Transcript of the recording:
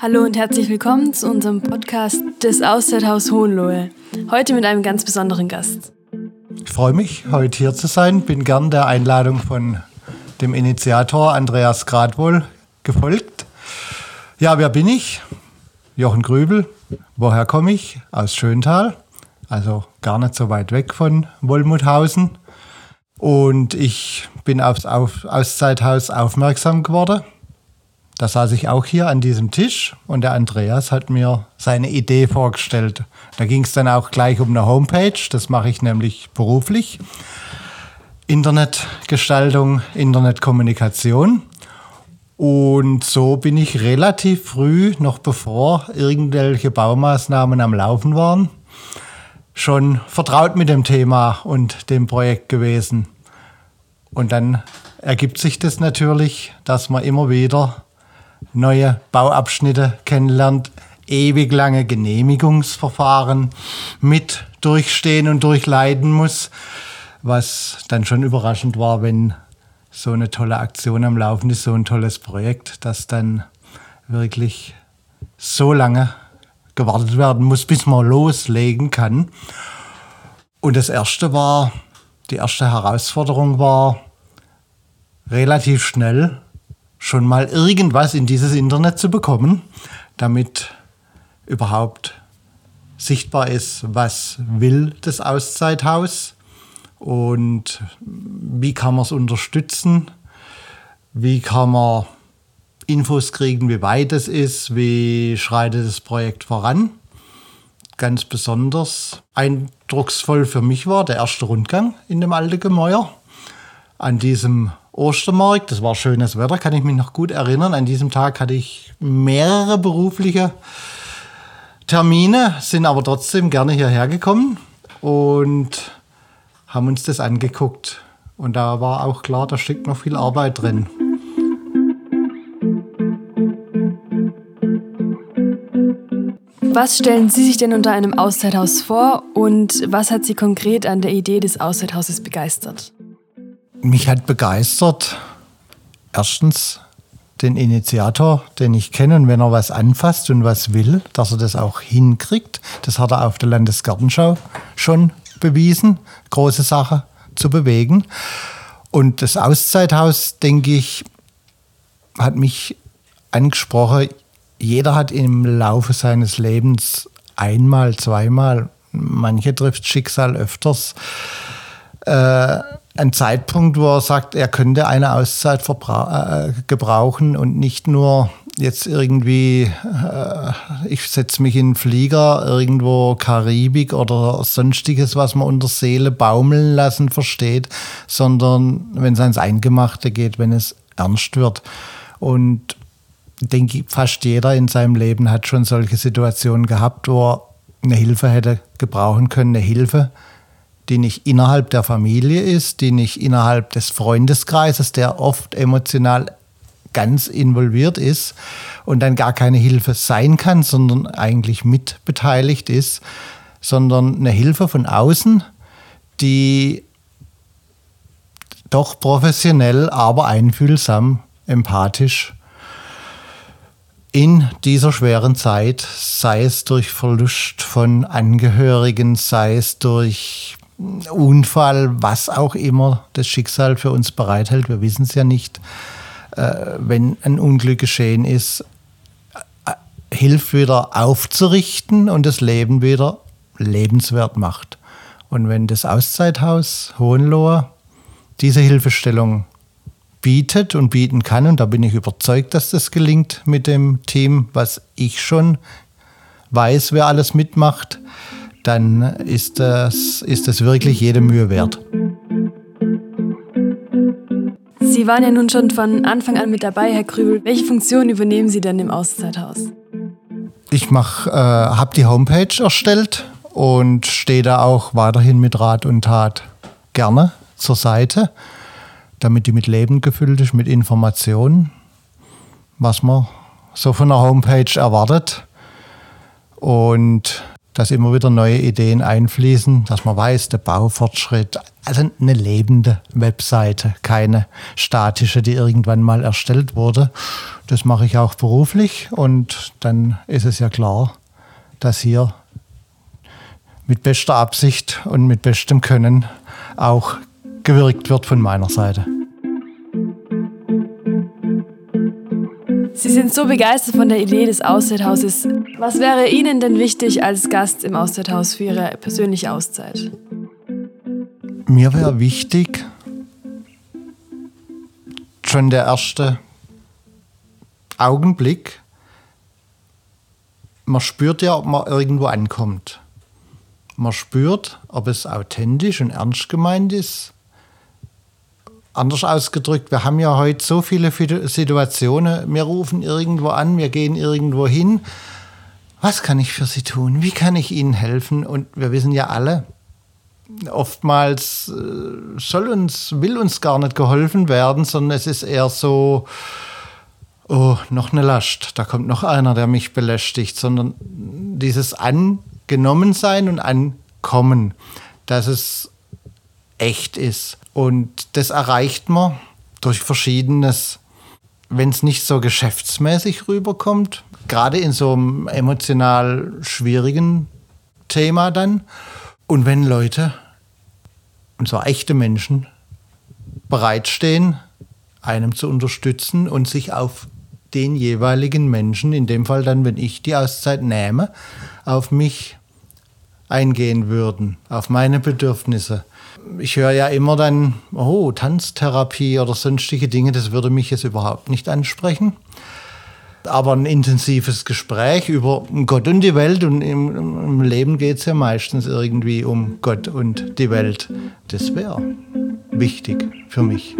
Hallo und herzlich willkommen zu unserem Podcast des Auszeithaus Hohenlohe. Heute mit einem ganz besonderen Gast. Ich freue mich, heute hier zu sein. Bin gern der Einladung von dem Initiator Andreas Gradwohl gefolgt. Ja, wer bin ich? Jochen Grübel. Woher komme ich? Aus Schöntal, also gar nicht so weit weg von Wollmuthausen. Und ich bin aufs Auszeithaus aufmerksam geworden da saß ich auch hier an diesem Tisch und der Andreas hat mir seine Idee vorgestellt. Da ging es dann auch gleich um eine Homepage, das mache ich nämlich beruflich. Internetgestaltung, Internetkommunikation. Und so bin ich relativ früh, noch bevor irgendwelche Baumaßnahmen am Laufen waren, schon vertraut mit dem Thema und dem Projekt gewesen. Und dann ergibt sich das natürlich, dass man immer wieder neue Bauabschnitte kennenlernt, ewig lange Genehmigungsverfahren mit durchstehen und durchleiden muss, was dann schon überraschend war, wenn so eine tolle Aktion am Laufen ist, so ein tolles Projekt, das dann wirklich so lange gewartet werden muss, bis man loslegen kann. Und das erste war, die erste Herausforderung war, relativ schnell schon mal irgendwas in dieses Internet zu bekommen, damit überhaupt sichtbar ist, was will das Auszeithaus und wie kann man es unterstützen, wie kann man Infos kriegen, wie weit es ist, wie schreitet das Projekt voran. Ganz besonders eindrucksvoll für mich war der erste Rundgang in dem alten Gemäuer an diesem Ostermarkt. Das war schönes Wetter, kann ich mich noch gut erinnern. An diesem Tag hatte ich mehrere berufliche Termine, sind aber trotzdem gerne hierher gekommen und haben uns das angeguckt. Und da war auch klar, da steckt noch viel Arbeit drin. Was stellen Sie sich denn unter einem Auszeithaus vor und was hat Sie konkret an der Idee des Auszeithauses begeistert? Mich hat begeistert, erstens den Initiator, den ich kenne, und wenn er was anfasst und was will, dass er das auch hinkriegt. Das hat er auf der Landesgartenschau schon bewiesen, große Sache zu bewegen. Und das Auszeithaus, denke ich, hat mich angesprochen. Jeder hat im Laufe seines Lebens einmal, zweimal, manche trifft Schicksal öfters, äh, ein Zeitpunkt, wo er sagt, er könnte eine Auszeit äh, gebrauchen und nicht nur jetzt irgendwie, äh, ich setze mich in einen Flieger irgendwo Karibik oder sonstiges, was man unter Seele baumeln lassen versteht, sondern wenn es ans Eingemachte geht, wenn es ernst wird. Und denke, fast jeder in seinem Leben hat schon solche Situationen gehabt, wo er eine Hilfe hätte gebrauchen können, eine Hilfe, die nicht innerhalb der Familie ist, die nicht innerhalb des Freundeskreises, der oft emotional ganz involviert ist und dann gar keine Hilfe sein kann, sondern eigentlich mitbeteiligt ist, sondern eine Hilfe von außen, die doch professionell, aber einfühlsam, empathisch in dieser schweren Zeit, sei es durch Verlust von Angehörigen, sei es durch Unfall, was auch immer das Schicksal für uns bereithält. Wir wissen es ja nicht. Äh, wenn ein Unglück geschehen ist, äh, hilft wieder aufzurichten und das Leben wieder lebenswert macht. Und wenn das Auszeithaus Hohenlohe diese Hilfestellung bietet und bieten kann, und da bin ich überzeugt, dass das gelingt mit dem Team, was ich schon weiß, wer alles mitmacht, dann ist das, ist das wirklich jede Mühe wert. Sie waren ja nun schon von Anfang an mit dabei, Herr Krübel. Welche Funktion übernehmen Sie denn im Auszeithaus? Ich äh, habe die Homepage erstellt und stehe da auch weiterhin mit Rat und Tat gerne zur Seite, damit die mit Leben gefüllt ist, mit Informationen, was man so von der Homepage erwartet. Und dass immer wieder neue Ideen einfließen, dass man weiß, der Baufortschritt, also eine lebende Webseite, keine statische, die irgendwann mal erstellt wurde. Das mache ich auch beruflich und dann ist es ja klar, dass hier mit bester Absicht und mit bestem Können auch gewirkt wird von meiner Seite. Sie sind so begeistert von der Idee des Auszeithauses. Was wäre Ihnen denn wichtig als Gast im Auszeithaus für Ihre persönliche Auszeit? Mir wäre wichtig, schon der erste Augenblick, man spürt ja, ob man irgendwo ankommt. Man spürt, ob es authentisch und ernst gemeint ist Anders ausgedrückt, wir haben ja heute so viele Situationen. Wir rufen irgendwo an, wir gehen irgendwo hin. Was kann ich für Sie tun? Wie kann ich Ihnen helfen? Und wir wissen ja alle, oftmals äh, soll uns, will uns gar nicht geholfen werden, sondern es ist eher so, oh, noch eine Last, da kommt noch einer, der mich belästigt, sondern dieses Angenommensein und Ankommen, dass es echt ist. Und das erreicht man durch verschiedenes, wenn es nicht so geschäftsmäßig rüberkommt, gerade in so einem emotional schwierigen Thema dann. Und wenn Leute, und zwar echte Menschen, bereitstehen, einem zu unterstützen und sich auf den jeweiligen Menschen, in dem Fall dann, wenn ich die Auszeit nehme, auf mich eingehen würden, auf meine Bedürfnisse, ich höre ja immer dann, oh, Tanztherapie oder sonstige Dinge, das würde mich jetzt überhaupt nicht ansprechen. Aber ein intensives Gespräch über Gott und die Welt und im, im Leben geht es ja meistens irgendwie um Gott und die Welt. Das wäre wichtig für mich.